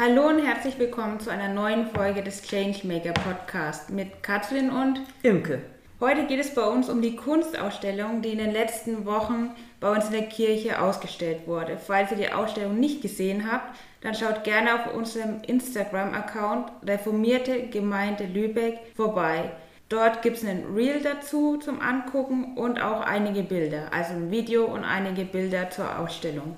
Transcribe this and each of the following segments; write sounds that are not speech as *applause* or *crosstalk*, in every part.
Hallo und herzlich willkommen zu einer neuen Folge des Changemaker Podcast mit Katrin und Imke. Heute geht es bei uns um die Kunstausstellung, die in den letzten Wochen bei uns in der Kirche ausgestellt wurde. Falls ihr die Ausstellung nicht gesehen habt, dann schaut gerne auf unserem Instagram-Account Reformierte Gemeinde Lübeck vorbei. Dort gibt es ein Reel dazu zum Angucken und auch einige Bilder, also ein Video und einige Bilder zur Ausstellung.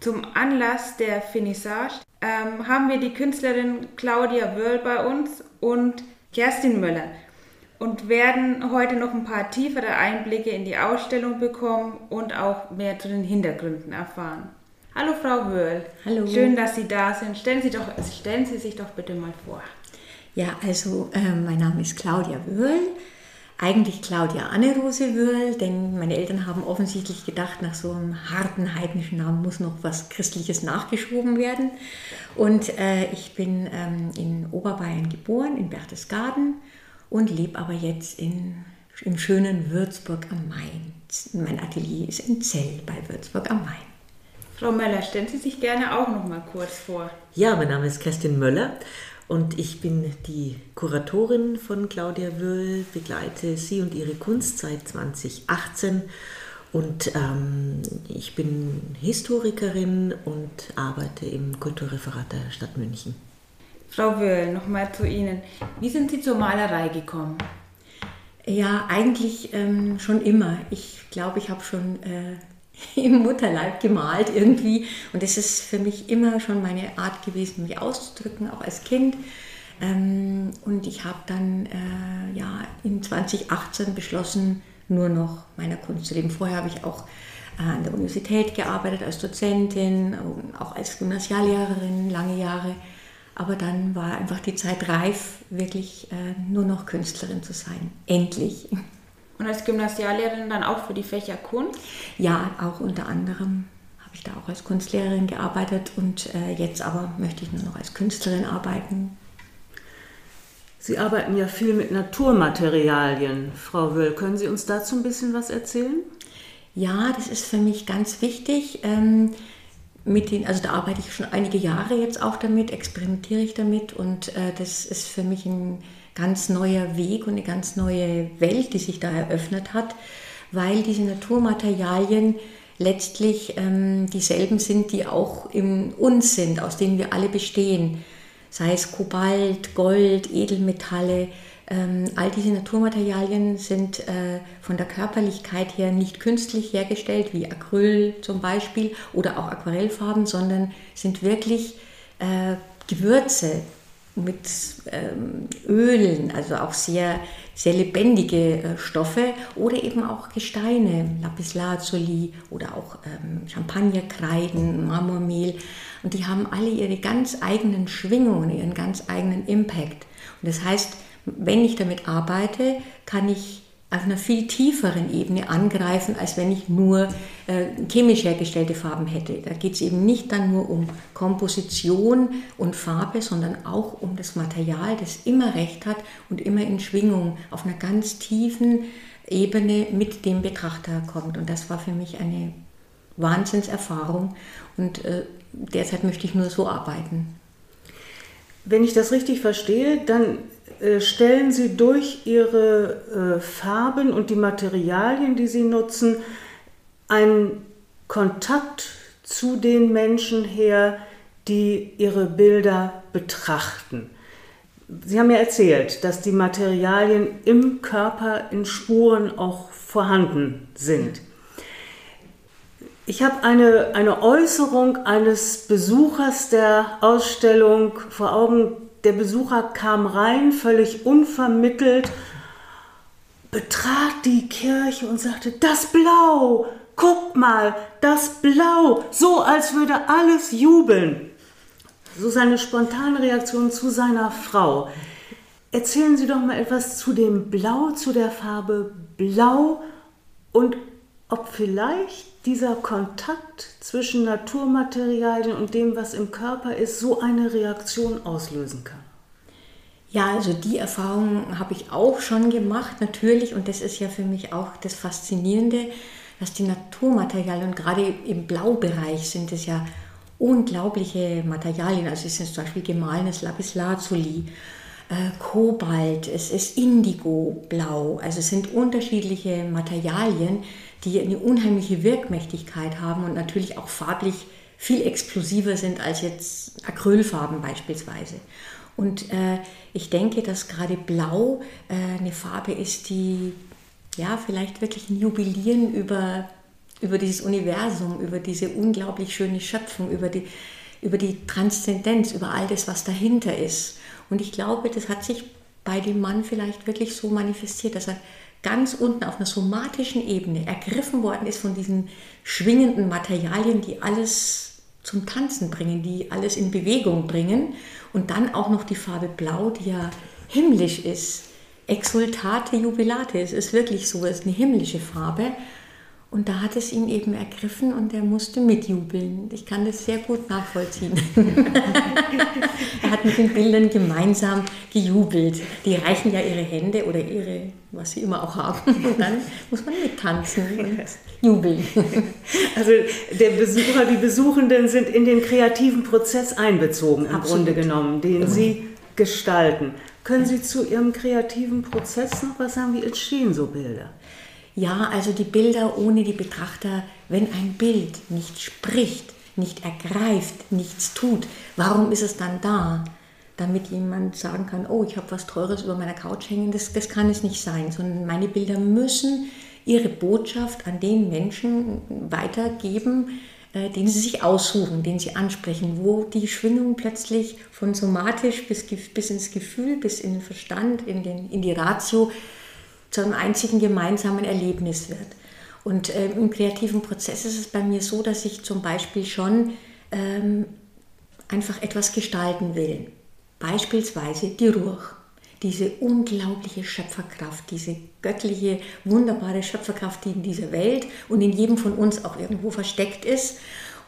Zum Anlass der Finissage ähm, haben wir die Künstlerin Claudia Wörl bei uns und Kerstin Möller und werden heute noch ein paar tiefere Einblicke in die Ausstellung bekommen und auch mehr zu den Hintergründen erfahren. Hallo Frau Wörl. Hallo. Schön, dass Sie da sind. Stellen Sie, doch, stellen Sie sich doch bitte mal vor. Ja, also äh, mein Name ist Claudia Wörl eigentlich Claudia Anne-Rose Würl, denn meine Eltern haben offensichtlich gedacht, nach so einem harten heidnischen Namen muss noch was Christliches nachgeschoben werden. Und äh, ich bin ähm, in Oberbayern geboren, in Berchtesgaden und lebe aber jetzt in, im schönen Würzburg am Main. Mein Atelier ist in Zell bei Würzburg am Main. Frau Möller, stellen Sie sich gerne auch noch mal kurz vor. Ja, mein Name ist Kerstin Möller und ich bin die Kuratorin von Claudia Wöhl, begleite sie und ihre Kunst seit 2018 und ähm, ich bin Historikerin und arbeite im Kulturreferat der Stadt München. Frau Wöhl, nochmal zu Ihnen. Wie sind Sie zur Malerei gekommen? Ja, eigentlich ähm, schon immer. Ich glaube, ich habe schon äh, *laughs* im Mutterleib gemalt irgendwie. Und das ist für mich immer schon meine Art gewesen, mich auszudrücken, auch als Kind. Ähm, und ich habe dann äh, ja, in 2018 beschlossen, nur noch meiner Kunst zu leben. Vorher habe ich auch äh, an der Universität gearbeitet als Dozentin, auch als Gymnasiallehrerin lange Jahre. Aber dann war einfach die Zeit reif, wirklich äh, nur noch Künstlerin zu sein. Endlich. *laughs* Und als Gymnasiallehrerin dann auch für die Fächer Kunst? Ja, auch unter anderem habe ich da auch als Kunstlehrerin gearbeitet und äh, jetzt aber möchte ich nur noch als Künstlerin arbeiten. Sie arbeiten ja viel mit Naturmaterialien, Frau Wöll. Können Sie uns dazu ein bisschen was erzählen? Ja, das ist für mich ganz wichtig. Ähm, mit den, also da arbeite ich schon einige Jahre jetzt auch damit, experimentiere ich damit und äh, das ist für mich ein ganz neuer Weg und eine ganz neue Welt, die sich da eröffnet hat, weil diese Naturmaterialien letztlich ähm, dieselben sind, die auch in uns sind, aus denen wir alle bestehen. Sei es Kobalt, Gold, Edelmetalle, ähm, all diese Naturmaterialien sind äh, von der Körperlichkeit her nicht künstlich hergestellt, wie Acryl zum Beispiel oder auch Aquarellfarben, sondern sind wirklich äh, Gewürze, mit ähm, Ölen, also auch sehr, sehr lebendige äh, Stoffe oder eben auch Gesteine, Lapislazuli oder auch ähm, Champagnerkreiden, Marmormehl. Und die haben alle ihre ganz eigenen Schwingungen, ihren ganz eigenen Impact. Und das heißt, wenn ich damit arbeite, kann ich auf einer viel tieferen Ebene angreifen, als wenn ich nur äh, chemisch hergestellte Farben hätte. Da geht es eben nicht dann nur um Komposition und Farbe, sondern auch um das Material, das immer recht hat und immer in Schwingung auf einer ganz tiefen Ebene mit dem Betrachter kommt. Und das war für mich eine Wahnsinnserfahrung und äh, derzeit möchte ich nur so arbeiten. Wenn ich das richtig verstehe, dann stellen Sie durch Ihre äh, Farben und die Materialien, die Sie nutzen, einen Kontakt zu den Menschen her, die Ihre Bilder betrachten. Sie haben ja erzählt, dass die Materialien im Körper in Spuren auch vorhanden sind. Ich habe eine, eine Äußerung eines Besuchers der Ausstellung vor Augen, der Besucher kam rein, völlig unvermittelt, betrat die Kirche und sagte, das Blau, guck mal, das Blau, so als würde alles jubeln. So seine spontane Reaktion zu seiner Frau. Erzählen Sie doch mal etwas zu dem Blau, zu der Farbe Blau und ob vielleicht dieser Kontakt zwischen Naturmaterialien und dem, was im Körper ist, so eine Reaktion auslösen kann? Ja, also die Erfahrung habe ich auch schon gemacht, natürlich. Und das ist ja für mich auch das Faszinierende, dass die Naturmaterialien, und gerade im Blaubereich sind es ja unglaubliche Materialien. Also es ist zum Beispiel gemahlenes Lapislazuli, äh, Kobalt, es ist Indigo-Blau. Also es sind unterschiedliche Materialien, die eine unheimliche Wirkmächtigkeit haben und natürlich auch farblich viel explosiver sind als jetzt Acrylfarben beispielsweise. Und äh, ich denke, dass gerade Blau äh, eine Farbe ist, die ja vielleicht wirklich ein Jubilieren über, über dieses Universum, über diese unglaublich schöne Schöpfung, über die, über die Transzendenz, über all das, was dahinter ist. Und ich glaube, das hat sich bei dem Mann vielleicht wirklich so manifestiert, dass er ganz unten auf einer somatischen Ebene ergriffen worden ist von diesen schwingenden Materialien, die alles zum Tanzen bringen, die alles in Bewegung bringen. Und dann auch noch die Farbe Blau, die ja himmlisch ist. Exultate Jubilate, es ist wirklich so, es ist eine himmlische Farbe. Und da hat es ihn eben ergriffen und er musste mitjubeln. Ich kann das sehr gut nachvollziehen. *laughs* er hat mit den Bildern gemeinsam gejubelt. Die reichen ja ihre Hände oder ihre, was sie immer auch haben. Und dann muss man mittanzen und jubeln. Also der Besucher, die Besuchenden sind in den kreativen Prozess einbezogen, im Absolut. Grunde genommen, den sie gestalten. Können Sie zu Ihrem kreativen Prozess noch was sagen? Wie entstehen so Bilder? Ja, also die Bilder ohne die Betrachter, wenn ein Bild nicht spricht, nicht ergreift, nichts tut, warum ist es dann da? Damit jemand sagen kann, oh, ich habe was Teures über meiner Couch hängen, das, das kann es nicht sein, sondern meine Bilder müssen ihre Botschaft an den Menschen weitergeben, äh, den sie sich aussuchen, den sie ansprechen, wo die Schwingung plötzlich von somatisch bis, bis ins Gefühl, bis in den Verstand, in, den, in die Ratio zu einem einzigen gemeinsamen Erlebnis wird. Und äh, im kreativen Prozess ist es bei mir so, dass ich zum Beispiel schon ähm, einfach etwas gestalten will. Beispielsweise die Ruch. Diese unglaubliche Schöpferkraft, diese göttliche, wunderbare Schöpferkraft, die in dieser Welt und in jedem von uns auch irgendwo versteckt ist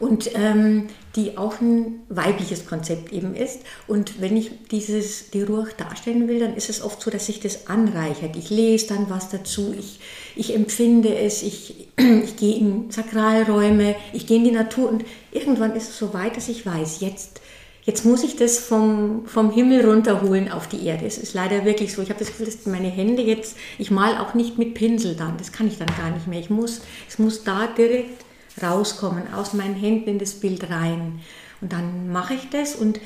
und ähm, die auch ein weibliches Konzept eben ist. Und wenn ich dieses, die Ruhe darstellen will, dann ist es oft so, dass sich das anreichert. Ich lese dann was dazu, ich, ich empfinde es, ich, *clears throat* ich gehe in Sakralräume, ich gehe in die Natur und irgendwann ist es so weit, dass ich weiß, jetzt, jetzt muss ich das vom, vom Himmel runterholen auf die Erde. Es ist leider wirklich so. Ich habe das Gefühl, dass meine Hände jetzt, ich mal auch nicht mit Pinsel dann, das kann ich dann gar nicht mehr. Ich muss, es muss da direkt rauskommen, aus meinen Händen in das Bild rein. Und dann mache ich das und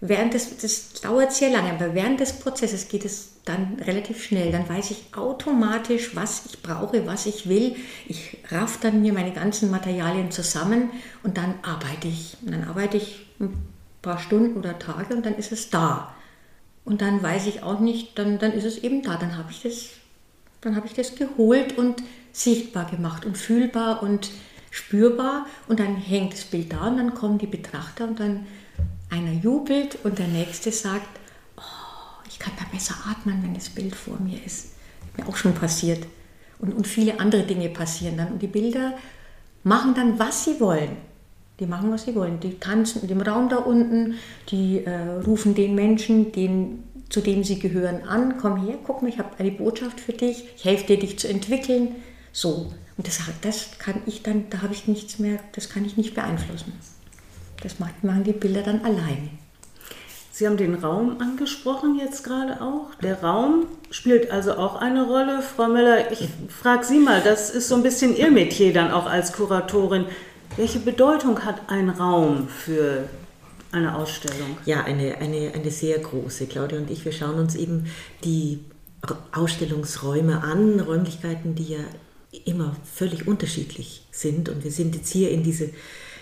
während des, das dauert sehr lange, aber während des Prozesses geht es dann relativ schnell. Dann weiß ich automatisch, was ich brauche, was ich will. Ich raff dann mir meine ganzen Materialien zusammen und dann arbeite ich. Und dann arbeite ich ein paar Stunden oder Tage und dann ist es da. Und dann weiß ich auch nicht, dann, dann ist es eben da. Dann habe ich das, dann habe ich das geholt und sichtbar gemacht und fühlbar und spürbar und dann hängt das Bild da und dann kommen die Betrachter und dann einer jubelt und der nächste sagt, oh, ich kann da besser atmen, wenn das Bild vor mir ist. Mir auch schon passiert. Und, und viele andere Dinge passieren dann. Und die Bilder machen dann, was sie wollen. Die machen, was sie wollen. Die tanzen in dem Raum da unten, die äh, rufen den Menschen, den, zu dem sie gehören, an, komm her, guck mal, ich habe eine Botschaft für dich, ich helfe dir, dich zu entwickeln. So. Und das, das kann ich dann, da habe ich nichts mehr, das kann ich nicht beeinflussen. Das machen die Bilder dann alleine. Sie haben den Raum angesprochen jetzt gerade auch. Der Raum spielt also auch eine Rolle. Frau Möller, ich frage Sie mal, das ist so ein bisschen Ihr Metier dann auch als Kuratorin. Welche Bedeutung hat ein Raum für eine Ausstellung? Ja, eine, eine, eine sehr große. Claudia und ich, wir schauen uns eben die Ausstellungsräume an, Räumlichkeiten, die ja immer völlig unterschiedlich sind. Und wir sind jetzt hier in diese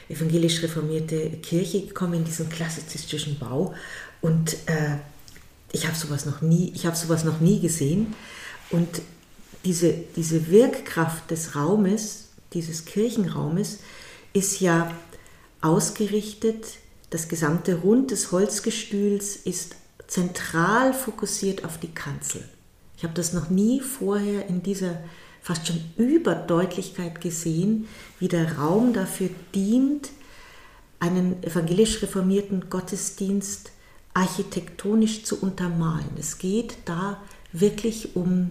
evangelisch reformierte Kirche gekommen, in diesen klassizistischen Bau. Und äh, ich habe sowas noch nie, sowas noch nie gesehen. Und diese, diese Wirkkraft des Raumes, dieses Kirchenraumes, ist ja ausgerichtet, das gesamte Rund des Holzgestühls ist zentral fokussiert auf die Kanzel. Ich habe das noch nie vorher in dieser fast schon Überdeutlichkeit gesehen, wie der Raum dafür dient, einen evangelisch reformierten Gottesdienst architektonisch zu untermalen. Es geht da wirklich um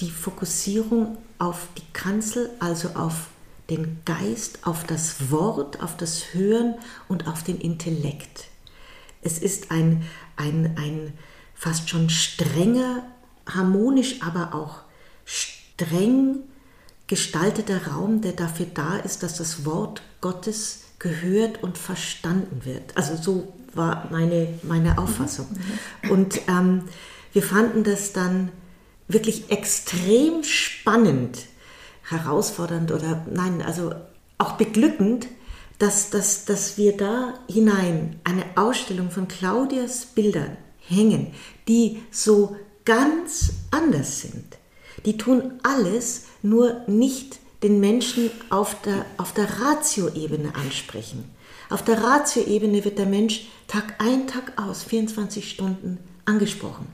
die Fokussierung auf die Kanzel, also auf den Geist auf das Wort, auf das Hören und auf den Intellekt. Es ist ein, ein, ein fast schon strenger, harmonisch, aber auch streng gestalteter Raum, der dafür da ist, dass das Wort Gottes gehört und verstanden wird. Also so war meine, meine Auffassung. Mhm. Und ähm, wir fanden das dann wirklich extrem spannend, herausfordernd oder nein, also auch beglückend, dass, dass, dass wir da hinein eine Ausstellung von Claudias Bildern hängen, die so ganz anders sind. Die tun alles, nur nicht den Menschen auf der, auf der Ratio-Ebene ansprechen. Auf der Ratio-Ebene wird der Mensch Tag ein, Tag aus, 24 Stunden angesprochen.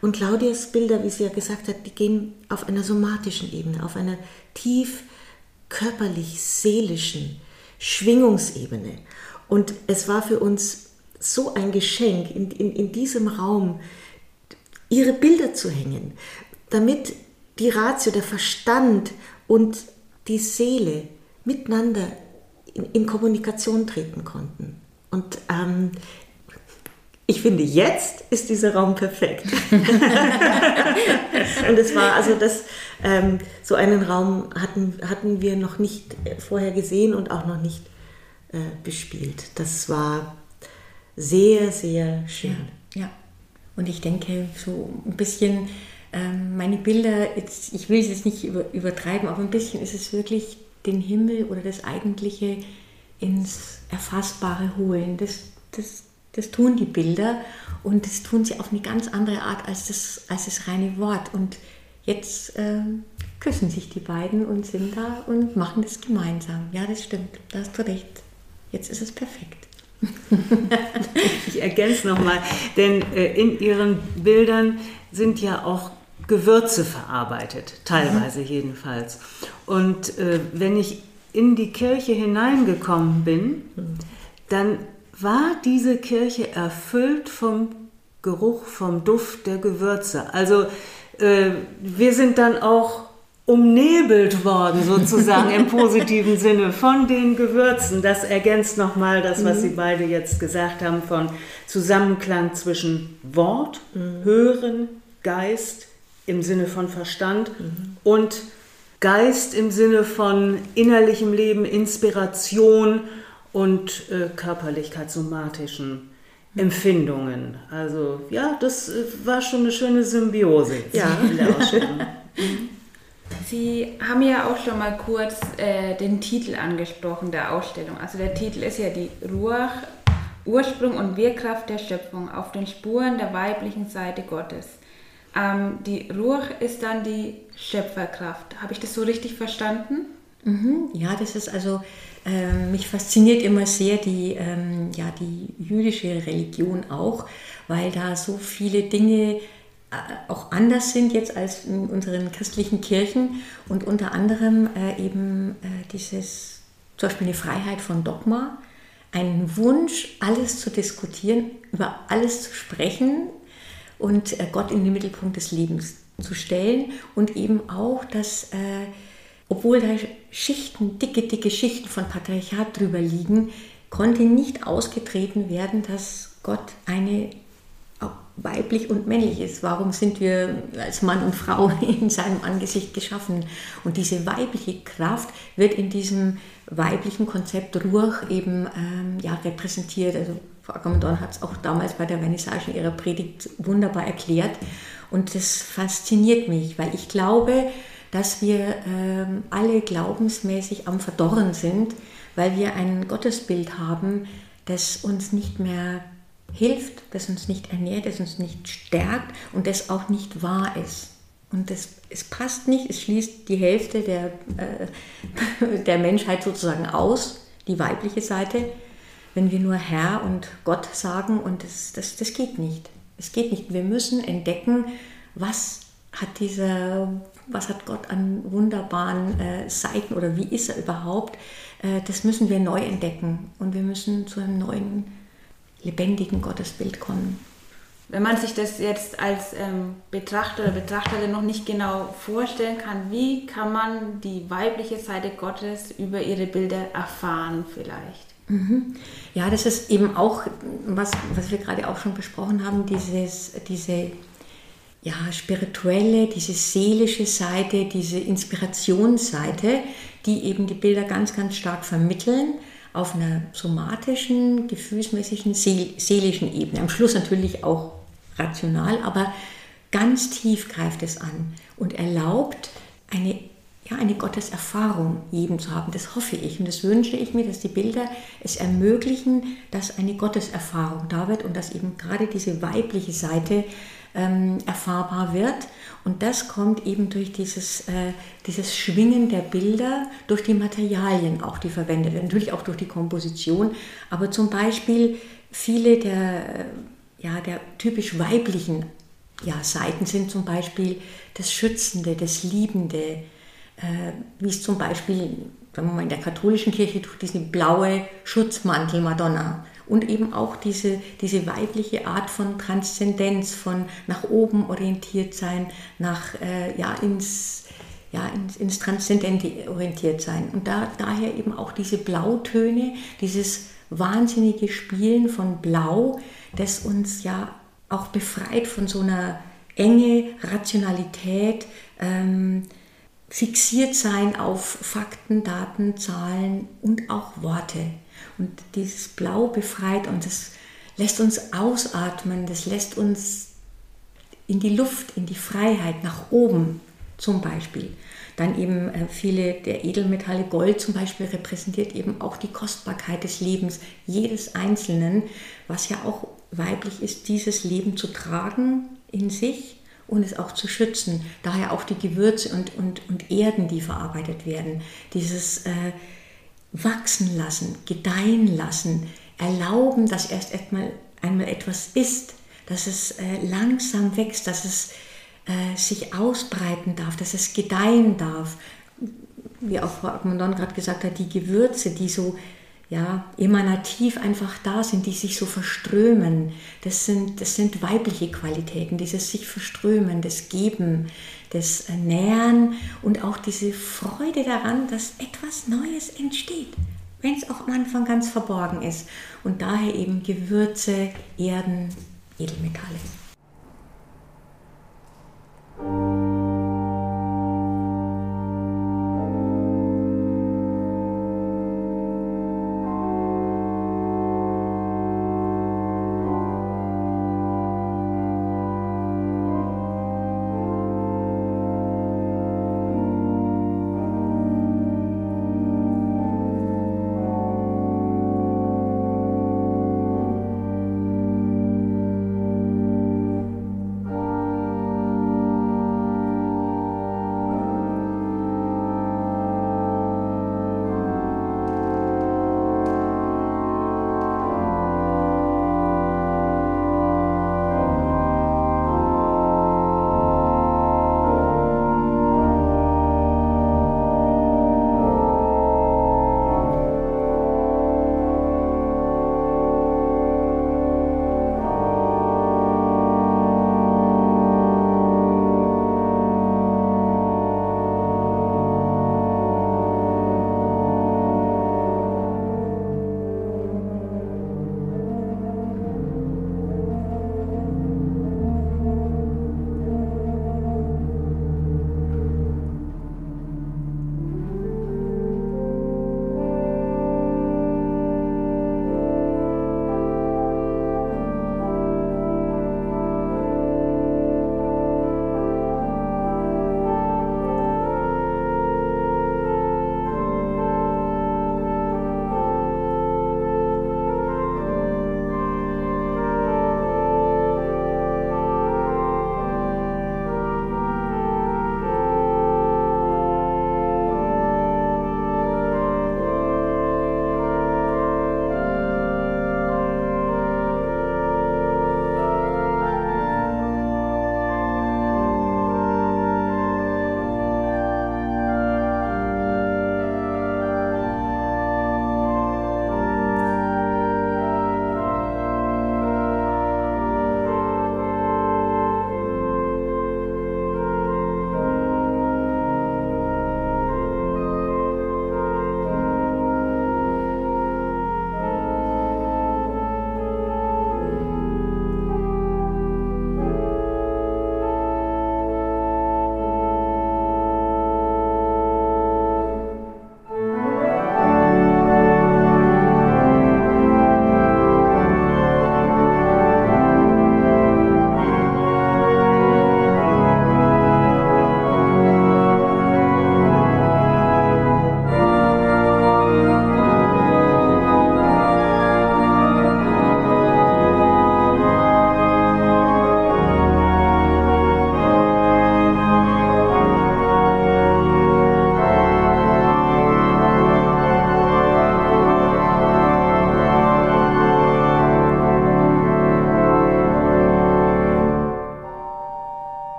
Und Claudias Bilder, wie sie ja gesagt hat, die gehen auf einer somatischen Ebene, auf einer tief körperlich-seelischen Schwingungsebene. Und es war für uns so ein Geschenk, in, in, in diesem Raum ihre Bilder zu hängen, damit die Ratio, der Verstand und die Seele miteinander in, in Kommunikation treten konnten. Und ähm, ich finde, jetzt ist dieser Raum perfekt. *laughs* und es war also das, ähm, so einen Raum hatten, hatten wir noch nicht vorher gesehen und auch noch nicht äh, bespielt. Das war sehr, sehr schön. Ja, ja. und ich denke, so ein bisschen meine Bilder, jetzt, ich will es jetzt nicht über, übertreiben, aber ein bisschen ist es wirklich den Himmel oder das Eigentliche ins Erfassbare holen. Das, das das tun die Bilder und das tun sie auf eine ganz andere Art als das, als das reine Wort. Und jetzt äh, küssen sich die beiden und sind da und machen das gemeinsam. Ja, das stimmt, da hast du recht. Jetzt ist es perfekt. *laughs* ich ergänze nochmal, denn äh, in ihren Bildern sind ja auch Gewürze verarbeitet, teilweise jedenfalls. Und äh, wenn ich in die Kirche hineingekommen bin, dann war diese Kirche erfüllt vom Geruch, vom Duft der Gewürze. Also äh, wir sind dann auch umnebelt worden, sozusagen im *laughs* positiven Sinne, von den Gewürzen. Das ergänzt nochmal das, was mhm. Sie beide jetzt gesagt haben, von Zusammenklang zwischen Wort, mhm. Hören, Geist im Sinne von Verstand mhm. und Geist im Sinne von innerlichem Leben, Inspiration und äh, Körperlichkeit, somatischen Empfindungen. Also ja, das äh, war schon eine schöne Symbiose ja. in der Ausstellung. *laughs* Sie haben ja auch schon mal kurz äh, den Titel angesprochen der Ausstellung. Also der Titel ist ja die Ruach, Ursprung und Wirkkraft der Schöpfung auf den Spuren der weiblichen Seite Gottes. Ähm, die Ruach ist dann die Schöpferkraft. Habe ich das so richtig verstanden? Mhm. Ja, das ist also ähm, mich fasziniert immer sehr die, ähm, ja, die jüdische Religion auch, weil da so viele Dinge äh, auch anders sind jetzt als in unseren christlichen Kirchen und unter anderem äh, eben äh, dieses, zum Beispiel eine Freiheit von Dogma, ein Wunsch, alles zu diskutieren, über alles zu sprechen und äh, Gott in den Mittelpunkt des Lebens zu stellen und eben auch, dass äh, obwohl da Schichten, dicke, dicke Schichten von Patriarchat drüber liegen, konnte nicht ausgetreten werden, dass Gott eine weiblich und männlich ist. Warum sind wir als Mann und Frau *laughs* in seinem Angesicht geschaffen? Und diese weibliche Kraft wird in diesem weiblichen Konzept Ruach eben ähm, ja, repräsentiert. Also Frau Ackermann hat es auch damals bei der Vernissage ihrer Predigt wunderbar erklärt. Und das fasziniert mich, weil ich glaube, dass wir ähm, alle glaubensmäßig am Verdorren sind, weil wir ein Gottesbild haben, das uns nicht mehr hilft, das uns nicht ernährt, das uns nicht stärkt und das auch nicht wahr ist. Und das, es passt nicht, es schließt die Hälfte der, äh, *laughs* der Menschheit sozusagen aus, die weibliche Seite, wenn wir nur Herr und Gott sagen und das, das, das geht nicht. Es geht nicht. Wir müssen entdecken, was hat dieser was hat Gott an wunderbaren äh, Seiten oder wie ist er überhaupt, äh, das müssen wir neu entdecken und wir müssen zu einem neuen, lebendigen Gottesbild kommen. wenn man sich das jetzt als ähm, Betrachter oder Betrachterin noch nicht genau vorstellen kann, wie kann man die weibliche Seite Gottes über ihre Bilder erfahren vielleicht? Ja, das ist eben auch, was, was wir gerade auch schon besprochen haben, dieses, diese ja, spirituelle, diese seelische Seite, diese Inspirationsseite, die eben die Bilder ganz, ganz stark vermitteln auf einer somatischen, gefühlsmäßigen, seelischen Ebene. Am Schluss natürlich auch rational, aber ganz tief greift es an und erlaubt eine, ja, eine Gotteserfahrung jedem zu haben. Das hoffe ich und das wünsche ich mir, dass die Bilder es ermöglichen, dass eine Gotteserfahrung da wird und dass eben gerade diese weibliche Seite ähm, erfahrbar wird. Und das kommt eben durch dieses, äh, dieses Schwingen der Bilder, durch die Materialien auch, die verwendet werden, natürlich auch durch die Komposition, aber zum Beispiel viele der ja, der typisch weiblichen ja, Seiten sind zum Beispiel das Schützende, das Liebende, äh, wie es zum Beispiel sagen wir mal, in der katholischen Kirche durch diese blaue Schutzmantel Madonna und eben auch diese, diese weibliche Art von Transzendenz, von nach oben orientiert sein, nach, äh, ja, ins, ja, ins, ins Transzendente orientiert sein. Und da, daher eben auch diese Blautöne, dieses wahnsinnige Spielen von Blau, das uns ja auch befreit von so einer enge Rationalität, ähm, fixiert sein auf Fakten, Daten, Zahlen und auch Worte. Und dieses Blau befreit und das lässt uns ausatmen, das lässt uns in die Luft, in die Freiheit, nach oben zum Beispiel. Dann eben äh, viele der Edelmetalle, Gold zum Beispiel, repräsentiert eben auch die Kostbarkeit des Lebens jedes Einzelnen, was ja auch weiblich ist, dieses Leben zu tragen in sich und es auch zu schützen. Daher auch die Gewürze und, und, und Erden, die verarbeitet werden. Dieses äh, Wachsen lassen, gedeihen lassen, erlauben, dass erst einmal, einmal etwas ist, dass es äh, langsam wächst, dass es äh, sich ausbreiten darf, dass es gedeihen darf. Wie auch Frau Agmondon gerade gesagt hat, die Gewürze, die so ja, emanativ einfach da sind, die sich so verströmen. Das sind, das sind weibliche Qualitäten, dieses sich verströmen, das Geben, das Nähern und auch diese Freude daran, dass etwas Neues entsteht, wenn es auch am Anfang ganz verborgen ist. Und daher eben Gewürze, Erden, Edelmetalle.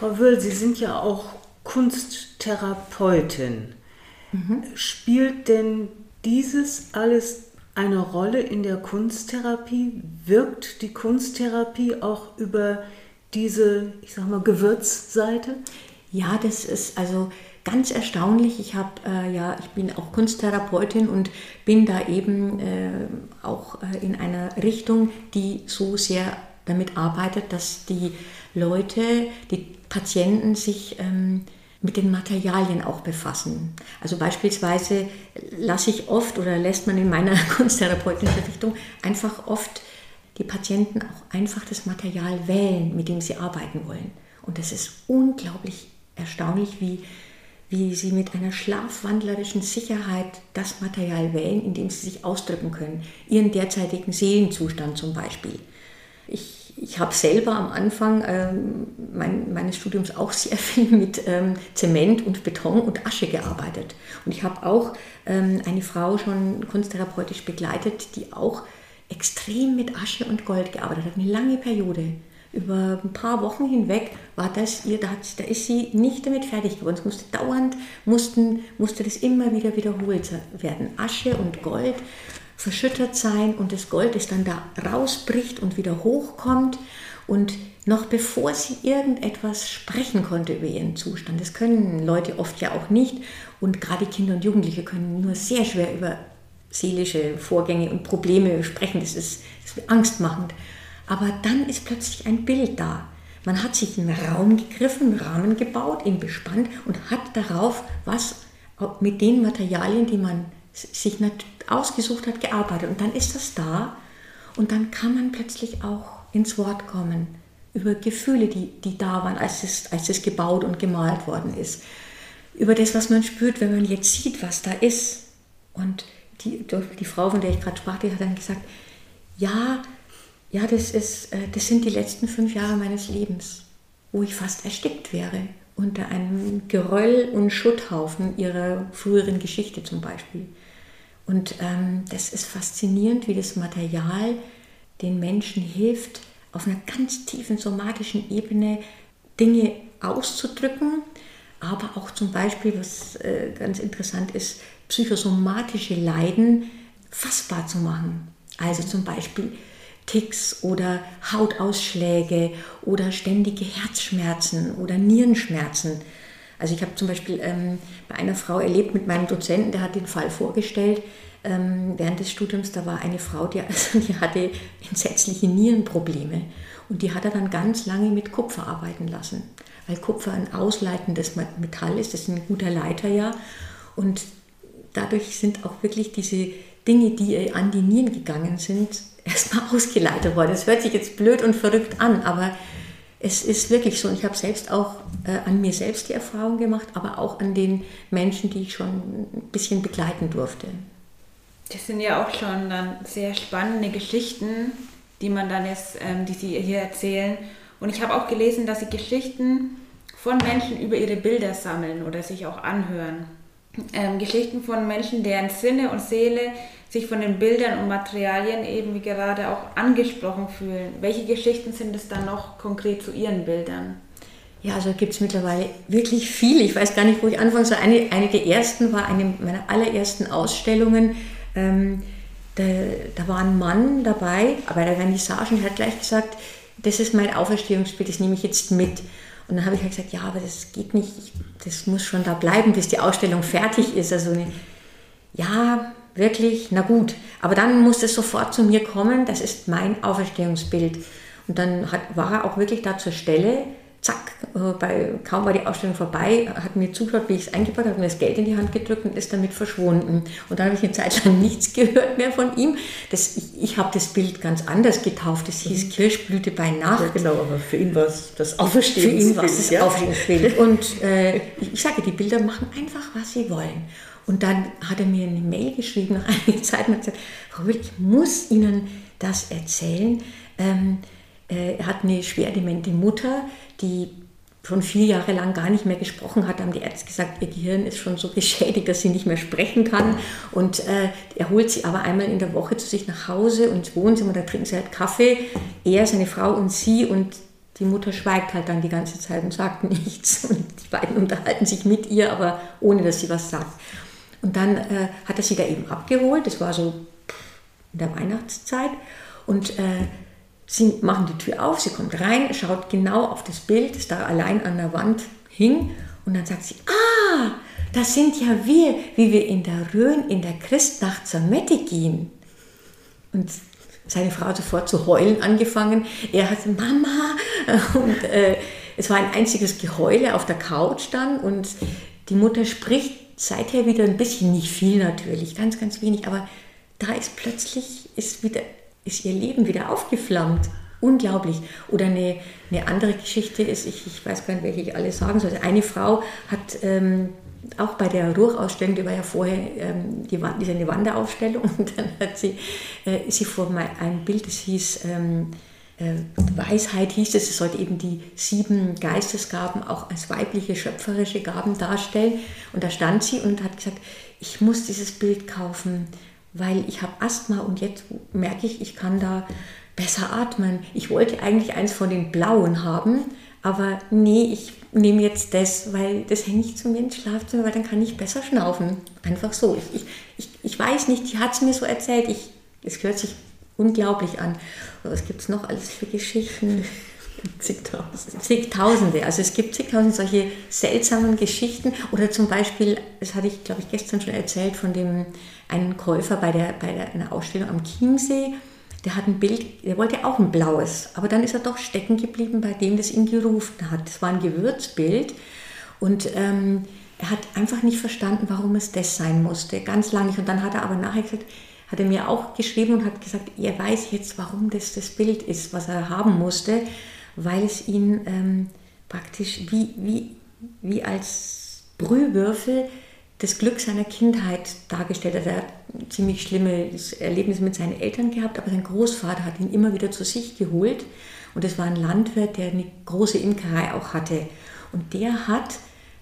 Frau Wöll, Sie sind ja auch Kunsttherapeutin. Mhm. Spielt denn dieses alles eine Rolle in der Kunsttherapie? Wirkt die Kunsttherapie auch über diese, ich sag mal, Gewürzseite? Ja, das ist also ganz erstaunlich. Ich habe äh, ja, ich bin auch Kunsttherapeutin und bin da eben äh, auch äh, in einer Richtung, die so sehr damit arbeitet, dass die Leute, die Patienten sich ähm, mit den Materialien auch befassen. Also beispielsweise lasse ich oft oder lässt man in meiner *laughs* kunsttherapeutischen Richtung einfach oft die Patienten auch einfach das Material wählen, mit dem sie arbeiten wollen. Und das ist unglaublich erstaunlich, wie, wie sie mit einer schlafwandlerischen Sicherheit das Material wählen, in dem sie sich ausdrücken können. Ihren derzeitigen Seelenzustand zum Beispiel. Ich ich habe selber am Anfang ähm, mein, meines Studiums auch sehr *laughs* viel mit ähm, Zement und Beton und Asche gearbeitet. Und ich habe auch ähm, eine Frau schon kunsttherapeutisch begleitet, die auch extrem mit Asche und Gold gearbeitet hat, eine lange Periode. Über ein paar Wochen hinweg war das ihr, da, hat, da ist sie nicht damit fertig geworden. Es musste dauernd, mussten, musste das immer wieder wiederholt werden. Asche und Gold verschüttert sein und das Gold, das dann da rausbricht und wieder hochkommt und noch bevor sie irgendetwas sprechen konnte über ihren Zustand, das können Leute oft ja auch nicht und gerade Kinder und Jugendliche können nur sehr schwer über seelische Vorgänge und Probleme sprechen, das ist, das ist angstmachend. Aber dann ist plötzlich ein Bild da. Man hat sich einen Raum gegriffen, einen Rahmen gebaut, ihn bespannt und hat darauf was mit den Materialien, die man sich ausgesucht hat, gearbeitet. Und dann ist das da und dann kann man plötzlich auch ins Wort kommen über Gefühle, die, die da waren, als es, als es gebaut und gemalt worden ist. Über das, was man spürt, wenn man jetzt sieht, was da ist. Und die, die Frau, von der ich gerade sprach, die hat dann gesagt, ja, ja, das, ist, äh, das sind die letzten fünf Jahre meines Lebens, wo ich fast erstickt wäre unter einem Geröll und Schutthaufen ihrer früheren Geschichte zum Beispiel. Und ähm, das ist faszinierend, wie das Material den Menschen hilft, auf einer ganz tiefen somatischen Ebene Dinge auszudrücken, aber auch zum Beispiel, was äh, ganz interessant ist, psychosomatische Leiden fassbar zu machen. Also zum Beispiel Ticks oder Hautausschläge oder ständige Herzschmerzen oder Nierenschmerzen. Also ich habe zum Beispiel ähm, bei einer Frau erlebt mit meinem Dozenten, der hat den Fall vorgestellt, ähm, während des Studiums, da war eine Frau, die, also *laughs* die hatte entsetzliche Nierenprobleme und die hat er dann ganz lange mit Kupfer arbeiten lassen, weil Kupfer ein ausleitendes Metall ist, das ist ein guter Leiter ja und dadurch sind auch wirklich diese Dinge, die an die Nieren gegangen sind, erstmal *laughs* ausgeleitet worden. Das hört sich jetzt blöd und verrückt an, aber es ist wirklich so. Und ich habe selbst auch äh, an mir selbst die Erfahrung gemacht, aber auch an den Menschen, die ich schon ein bisschen begleiten durfte. Das sind ja auch schon dann sehr spannende Geschichten, die man dann jetzt, ähm, die Sie hier erzählen. Und ich habe auch gelesen, dass Sie Geschichten von Menschen über ihre Bilder sammeln oder sich auch anhören. Ähm, Geschichten von Menschen, deren Sinne und Seele sich von den Bildern und Materialien eben wie gerade auch angesprochen fühlen. Welche Geschichten sind es dann noch konkret zu Ihren Bildern? Ja, also gibt es mittlerweile wirklich viele. Ich weiß gar nicht, wo ich anfangen soll. Eine, eine der ersten war eine meiner allerersten Ausstellungen. Ähm, da, da, war ein Mann dabei, bei der Vernissage, und hat gleich gesagt, das ist mein Auferstehungsbild, das nehme ich jetzt mit. Und dann habe ich halt gesagt, ja, aber das geht nicht, das muss schon da bleiben, bis die Ausstellung fertig ist. Also, ja, wirklich, na gut. Aber dann muss es sofort zu mir kommen, das ist mein Auferstehungsbild. Und dann hat, war er auch wirklich da zur Stelle, zack, äh, bei, kaum war die Ausstellung vorbei, hat mir zugeschaut, wie ich es eingebaut habe, mir das Geld in die Hand gedrückt und ist damit verschwunden. Und dann habe ich eine Zeit lang *laughs* nichts gehört mehr von ihm. Das, ich, ich habe das Bild ganz anders getauft. Es hieß mhm. Kirschblüte bei Nacht. Ja, genau, aber für ihn war es das Auferstehungsbild. Für ihn war es das ja. Auferstehungsbild. *laughs* Und äh, ich, sage, die Bilder machen einfach, was sie wollen. Und dann hat er mir eine Mail geschrieben *laughs* nach einiger Zeit und hat gesagt, Frau Will, ich muss Ihnen das erzählen. Ähm, äh, er hat eine schwer demente Mutter, die schon vier Jahre lang gar nicht mehr gesprochen hat, haben die Ärzte gesagt, ihr Gehirn ist schon so geschädigt, dass sie nicht mehr sprechen kann. Und äh, er holt sie aber einmal in der Woche zu sich nach Hause und ins Wohnzimmer, da trinken sie halt Kaffee, er, seine Frau und sie und die Mutter schweigt halt dann die ganze Zeit und sagt *laughs* nichts. Und die beiden unterhalten sich mit ihr, aber ohne dass sie was sagt. Und dann äh, hat er sie da eben abgeholt. Das war so in der Weihnachtszeit. Und äh, sie machen die Tür auf, sie kommt rein, schaut genau auf das Bild, das da allein an der Wand hing. Und dann sagt sie, ah, das sind ja wir, wie wir in der Rhön in der Christnacht zur Mette gehen. Und seine Frau hat sofort zu heulen angefangen. Er hat Mama *laughs* und äh, es war ein einziges Geheule auf der Couch dann und die Mutter spricht seither wieder ein bisschen, nicht viel natürlich, ganz, ganz wenig, aber da ist plötzlich ist wieder ist ihr Leben wieder aufgeflammt. Unglaublich. Oder eine, eine andere Geschichte ist, ich, ich weiß gar nicht, welche ich alle sagen soll. Eine Frau hat ähm, auch bei der Ruchausstellung, die war ja vorher ähm, die, Wand, die eine Wanderausstellung *laughs* und dann hat sie, äh, sie vor mal ein Bild, das hieß ähm, äh, Weisheit hieß es, es sollte eben die sieben Geistesgaben auch als weibliche schöpferische Gaben darstellen und da stand sie und hat gesagt, ich muss dieses Bild kaufen, weil ich habe Asthma und jetzt merke ich, ich kann da besser atmen. Ich wollte eigentlich eins von den blauen haben, aber nee, ich nehme jetzt das, weil das hänge ich zu mir ins Schlafzimmer, weil dann kann ich besser schnaufen. Einfach so. Ich, ich, ich, weiß nicht, die hat es mir so erzählt. Ich, es hört sich unglaublich an. Was gibt es noch alles für Geschichten? Zigtausende. Zigtausende. Also es gibt zigtausende solche seltsamen Geschichten. Oder zum Beispiel, das hatte ich, glaube ich, gestern schon erzählt, von dem einen Käufer bei, der, bei der, einer Ausstellung am Chiemsee der hat ein Bild, der wollte auch ein blaues, aber dann ist er doch stecken geblieben bei dem, das ihn gerufen hat. Es war ein Gewürzbild und ähm, er hat einfach nicht verstanden, warum es das sein musste, ganz lange nicht. Und dann hat er aber nachher gesagt, hat er mir auch geschrieben und hat gesagt, er weiß jetzt, warum das das Bild ist, was er haben musste, weil es ihn ähm, praktisch wie, wie, wie als Brühwürfel das Glück seiner Kindheit dargestellt hat. Er hat ein ziemlich schlimmes Erlebnis mit seinen Eltern gehabt, aber sein Großvater hat ihn immer wieder zu sich geholt. Und das war ein Landwirt, der eine große Imkerei auch hatte. Und der hat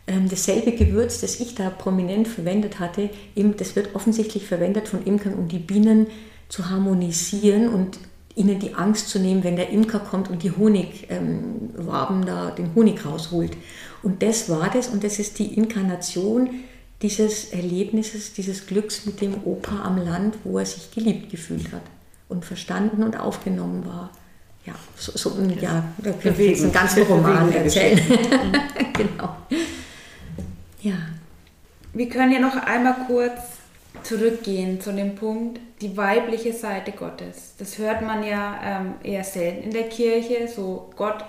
ähm, dasselbe Gewürz, das ich da prominent verwendet hatte, eben, das wird offensichtlich verwendet von Imkern, um die Bienen zu harmonisieren und ihnen die Angst zu nehmen, wenn der Imker kommt und die Honigwaben ähm, da den Honig rausholt. Und das war das und das ist die Inkarnation dieses Erlebnisses, dieses Glücks mit dem Opa am Land, wo er sich geliebt gefühlt hat und verstanden und aufgenommen war. Ja, so, so ja, da könnte ich jetzt einen ganzen Roman erzählen. *laughs* genau. Ja. Wir können ja noch einmal kurz zurückgehen zu dem Punkt, die weibliche Seite Gottes. Das hört man ja ähm, eher selten in der Kirche, so Gott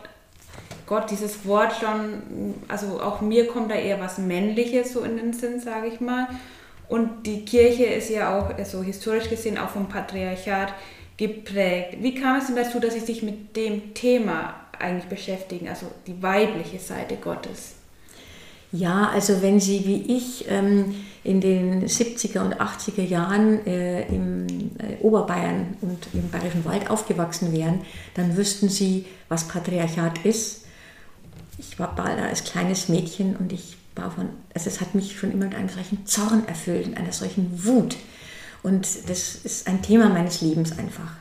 Gott, dieses Wort schon, also auch mir kommt da eher was Männliches so in den Sinn, sage ich mal. Und die Kirche ist ja auch, also historisch gesehen, auch vom Patriarchat geprägt. Wie kam es denn dazu, dass Sie sich mit dem Thema eigentlich beschäftigen, also die weibliche Seite Gottes? Ja, also wenn Sie wie ich ähm, in den 70er und 80er Jahren äh, im äh, Oberbayern und im Bayerischen Wald aufgewachsen wären, dann wüssten Sie, was Patriarchat ist ich war da als kleines Mädchen und ich war von, also es hat mich schon immer mit einem solchen Zorn erfüllt, und einer solchen Wut. Und das ist ein Thema meines Lebens einfach.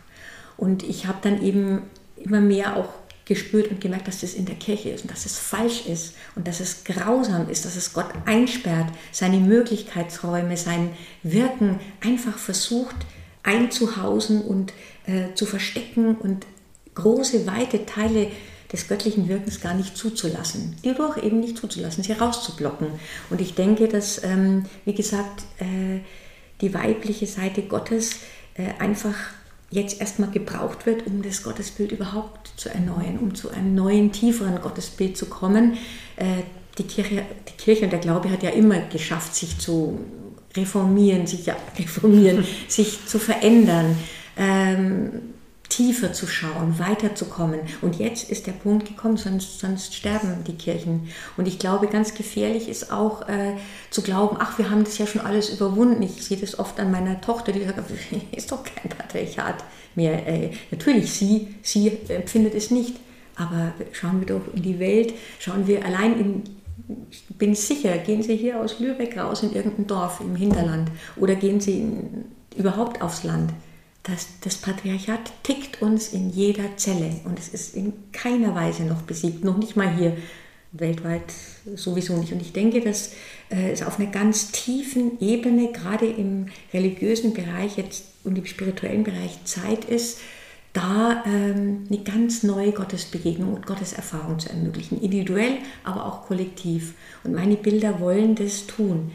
Und ich habe dann eben immer mehr auch gespürt und gemerkt, dass das in der Kirche ist und dass es falsch ist und dass es grausam ist, dass es Gott einsperrt, seine Möglichkeitsräume, sein Wirken einfach versucht einzuhausen und äh, zu verstecken und große, weite Teile des göttlichen Wirkens gar nicht zuzulassen, die Ruhe eben nicht zuzulassen, sie rauszublocken. Und ich denke, dass, ähm, wie gesagt, äh, die weibliche Seite Gottes äh, einfach jetzt erstmal gebraucht wird, um das Gottesbild überhaupt zu erneuern, um zu einem neuen, tieferen Gottesbild zu kommen. Äh, die, Kirche, die Kirche und der Glaube hat ja immer geschafft, sich zu reformieren, sich ja *laughs* reformieren, sich zu verändern. Tiefer zu schauen, weiterzukommen. Und jetzt ist der Punkt gekommen, sonst, sonst sterben die Kirchen. Und ich glaube, ganz gefährlich ist auch äh, zu glauben, ach, wir haben das ja schon alles überwunden. Ich sehe das oft an meiner Tochter, die sagt, *laughs* ist doch kein Patriarchat mehr. Äh, natürlich, sie, sie empfindet es nicht. Aber schauen wir doch in die Welt, schauen wir allein in, ich bin sicher, gehen Sie hier aus Lübeck raus in irgendein Dorf im Hinterland oder gehen Sie in, überhaupt aufs Land dass das Patriarchat tickt uns in jeder Zelle und es ist in keiner Weise noch besiegt, noch nicht mal hier weltweit sowieso nicht. Und ich denke, dass äh, es auf einer ganz tiefen Ebene, gerade im religiösen Bereich jetzt und im spirituellen Bereich Zeit ist, da ähm, eine ganz neue Gottesbegegnung und Gotteserfahrung zu ermöglichen, individuell, aber auch kollektiv. Und meine Bilder wollen das tun,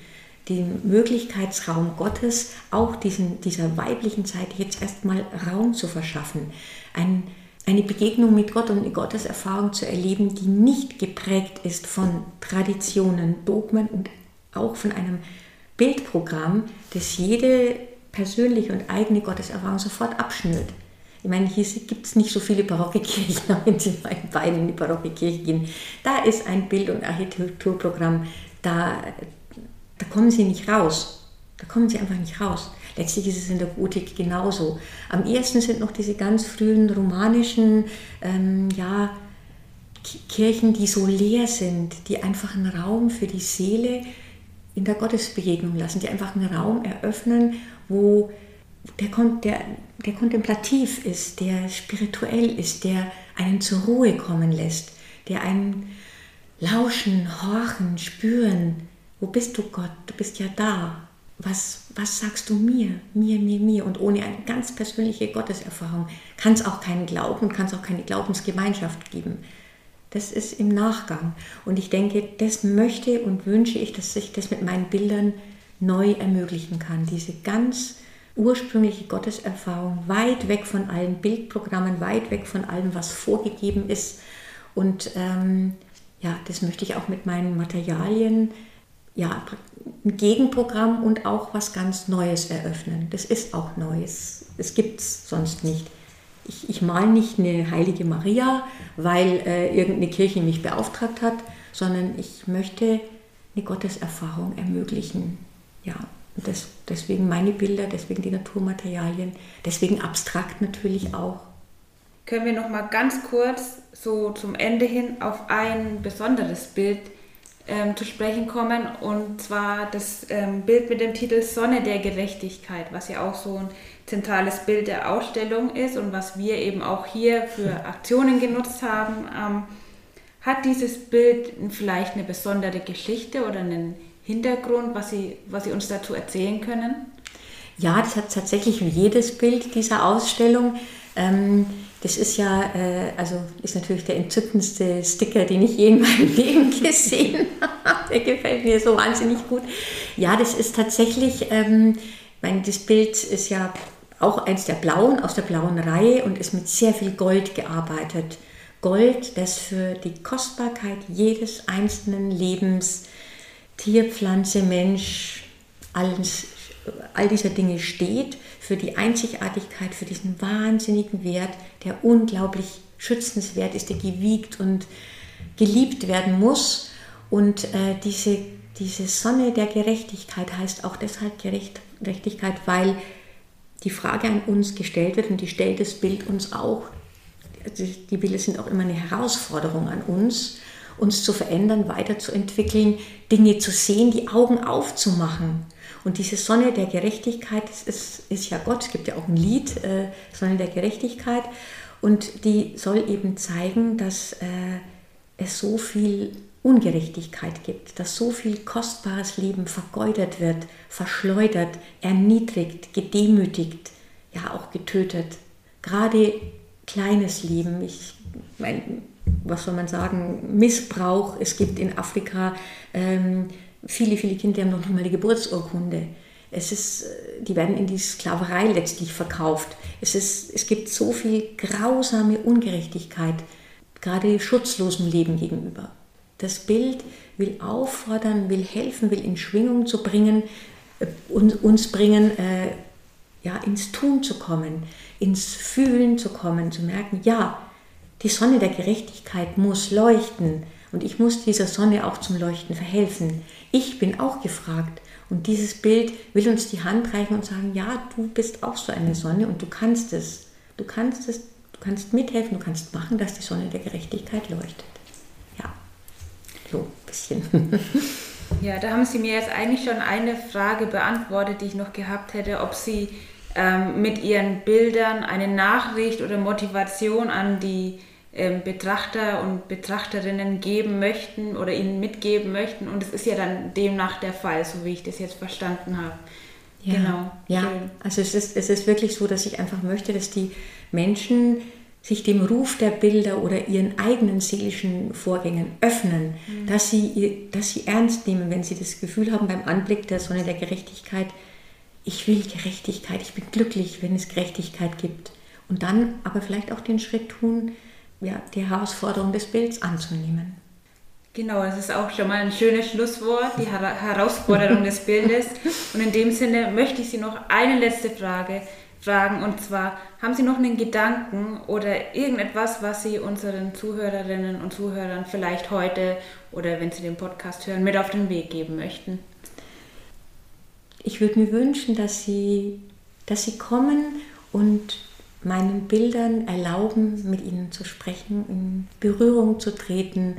den Möglichkeitsraum Gottes, auch diesen, dieser weiblichen Zeit jetzt erstmal Raum zu verschaffen, ein, eine Begegnung mit Gott und eine Gotteserfahrung zu erleben, die nicht geprägt ist von Traditionen, Dogmen und auch von einem Bildprogramm, das jede persönliche und eigene Gotteserfahrung sofort abschnürt. Ich meine, hier gibt es nicht so viele barocke Kirchen, *laughs* wenn Sie mal in Bayern in die barocke Kirche gehen. Da ist ein Bild- und Architekturprogramm, da, da kommen Sie nicht raus. Da kommen Sie einfach nicht raus. Letztlich ist es in der Gotik genauso. Am ersten sind noch diese ganz frühen romanischen ähm, ja, Kirchen, die so leer sind, die einfach einen Raum für die Seele in der Gottesbegegnung lassen, die einfach einen Raum eröffnen, wo der, der, der kontemplativ ist, der spirituell ist, der einen zur Ruhe kommen lässt, der einen lauschen, horchen, spüren. Wo bist du Gott? Du bist ja da. Was, was sagst du mir? Mir, mir, mir. Und ohne eine ganz persönliche Gotteserfahrung kann es auch keinen Glauben, kann es auch keine Glaubensgemeinschaft geben. Das ist im Nachgang. Und ich denke, das möchte und wünsche ich, dass ich das mit meinen Bildern neu ermöglichen kann. Diese ganz ursprüngliche Gotteserfahrung, weit weg von allen Bildprogrammen, weit weg von allem, was vorgegeben ist. Und ähm, ja, das möchte ich auch mit meinen Materialien, ja, ein Gegenprogramm und auch was ganz Neues eröffnen. Das ist auch Neues. Es gibt es sonst nicht. Ich, ich male nicht eine heilige Maria, weil äh, irgendeine Kirche mich beauftragt hat, sondern ich möchte eine Gotteserfahrung ermöglichen. Ja, das, deswegen meine Bilder, deswegen die Naturmaterialien, deswegen abstrakt natürlich auch. Können wir noch mal ganz kurz so zum Ende hin auf ein besonderes Bild ähm, zu sprechen kommen und zwar das ähm, Bild mit dem Titel Sonne der Gerechtigkeit, was ja auch so ein zentrales Bild der Ausstellung ist und was wir eben auch hier für Aktionen genutzt haben. Ähm, hat dieses Bild vielleicht eine besondere Geschichte oder einen Hintergrund, was Sie, was Sie uns dazu erzählen können? Ja, das hat tatsächlich wie jedes Bild dieser Ausstellung. Ähm, das ist ja, äh, also ist natürlich der entzückendste Sticker, den ich je in meinem *laughs* Leben gesehen habe. Der gefällt mir so wahnsinnig gut. Ja, das ist tatsächlich, ähm, meine, das Bild ist ja auch eins der blauen, aus der blauen Reihe und ist mit sehr viel Gold gearbeitet. Gold, das für die Kostbarkeit jedes einzelnen Lebens Tier, Pflanze, Mensch, alles, all dieser Dinge steht, für die Einzigartigkeit, für diesen wahnsinnigen Wert, der unglaublich schützenswert ist, der gewiegt und geliebt werden muss. Und äh, diese, diese Sonne der Gerechtigkeit heißt auch deshalb Gerechtigkeit, weil die Frage an uns gestellt wird und die stellt das Bild uns auch. Die Bilder sind auch immer eine Herausforderung an uns uns zu verändern, weiterzuentwickeln, Dinge zu sehen, die Augen aufzumachen. Und diese Sonne der Gerechtigkeit, das ist, ist ja Gott, es gibt ja auch ein Lied, äh, Sonne der Gerechtigkeit, und die soll eben zeigen, dass äh, es so viel Ungerechtigkeit gibt, dass so viel kostbares Leben vergeudert wird, verschleudert, erniedrigt, gedemütigt, ja auch getötet. Gerade kleines Leben, ich mein, was soll man sagen, Missbrauch. Es gibt in Afrika ähm, viele, viele Kinder, haben noch nicht mal die Geburtsurkunde. Es ist, äh, die werden in die Sklaverei letztlich verkauft. Es, ist, es gibt so viel grausame Ungerechtigkeit, gerade schutzlosem Leben gegenüber. Das Bild will auffordern, will helfen, will in Schwingung zu bringen, äh, uns, uns bringen, äh, ja, ins Tun zu kommen, ins Fühlen zu kommen, zu merken, ja, die Sonne der Gerechtigkeit muss leuchten und ich muss dieser Sonne auch zum Leuchten verhelfen. Ich bin auch gefragt und dieses Bild will uns die Hand reichen und sagen, ja, du bist auch so eine Sonne und du kannst es. Du kannst es, du kannst mithelfen, du kannst machen, dass die Sonne der Gerechtigkeit leuchtet. Ja, so ein bisschen. *laughs* Ja, da haben Sie mir jetzt eigentlich schon eine Frage beantwortet, die ich noch gehabt hätte, ob Sie ähm, mit ihren Bildern eine Nachricht oder Motivation an die Betrachter und Betrachterinnen geben möchten oder ihnen mitgeben möchten. Und es ist ja dann demnach der Fall, so wie ich das jetzt verstanden habe. Ja, genau. Ja, also es ist, es ist wirklich so, dass ich einfach möchte, dass die Menschen sich dem Ruf der Bilder oder ihren eigenen seelischen Vorgängen öffnen, mhm. dass, sie, dass sie ernst nehmen, wenn sie das Gefühl haben beim Anblick der Sonne der Gerechtigkeit, ich will Gerechtigkeit, ich bin glücklich, wenn es Gerechtigkeit gibt. Und dann aber vielleicht auch den Schritt tun, ja, die Herausforderung des Bilds anzunehmen. Genau, das ist auch schon mal ein schönes Schlusswort, die Herausforderung des Bildes. Und in dem Sinne möchte ich Sie noch eine letzte Frage fragen. Und zwar, haben Sie noch einen Gedanken oder irgendetwas, was Sie unseren Zuhörerinnen und Zuhörern vielleicht heute oder wenn Sie den Podcast hören, mit auf den Weg geben möchten? Ich würde mir wünschen, dass Sie, dass Sie kommen und meinen Bildern erlauben, mit ihnen zu sprechen, in Berührung zu treten,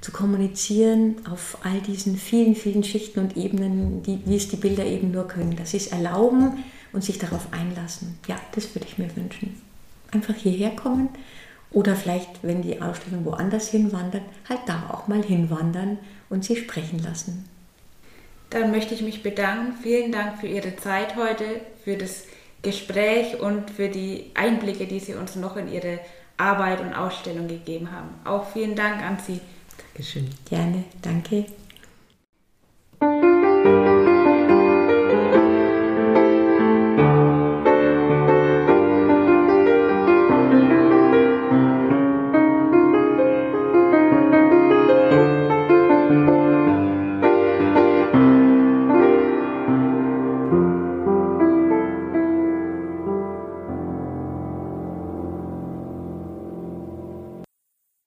zu kommunizieren auf all diesen vielen, vielen Schichten und Ebenen, die, wie es die Bilder eben nur können. Dass sie es erlauben und sich darauf einlassen. Ja, das würde ich mir wünschen. Einfach hierher kommen oder vielleicht, wenn die Ausstellung woanders hinwandert, halt da auch mal hinwandern und sie sprechen lassen. Dann möchte ich mich bedanken. Vielen Dank für Ihre Zeit heute, für das Gespräch und für die Einblicke, die Sie uns noch in Ihre Arbeit und Ausstellung gegeben haben. Auch vielen Dank an Sie. Dankeschön. Gerne, danke.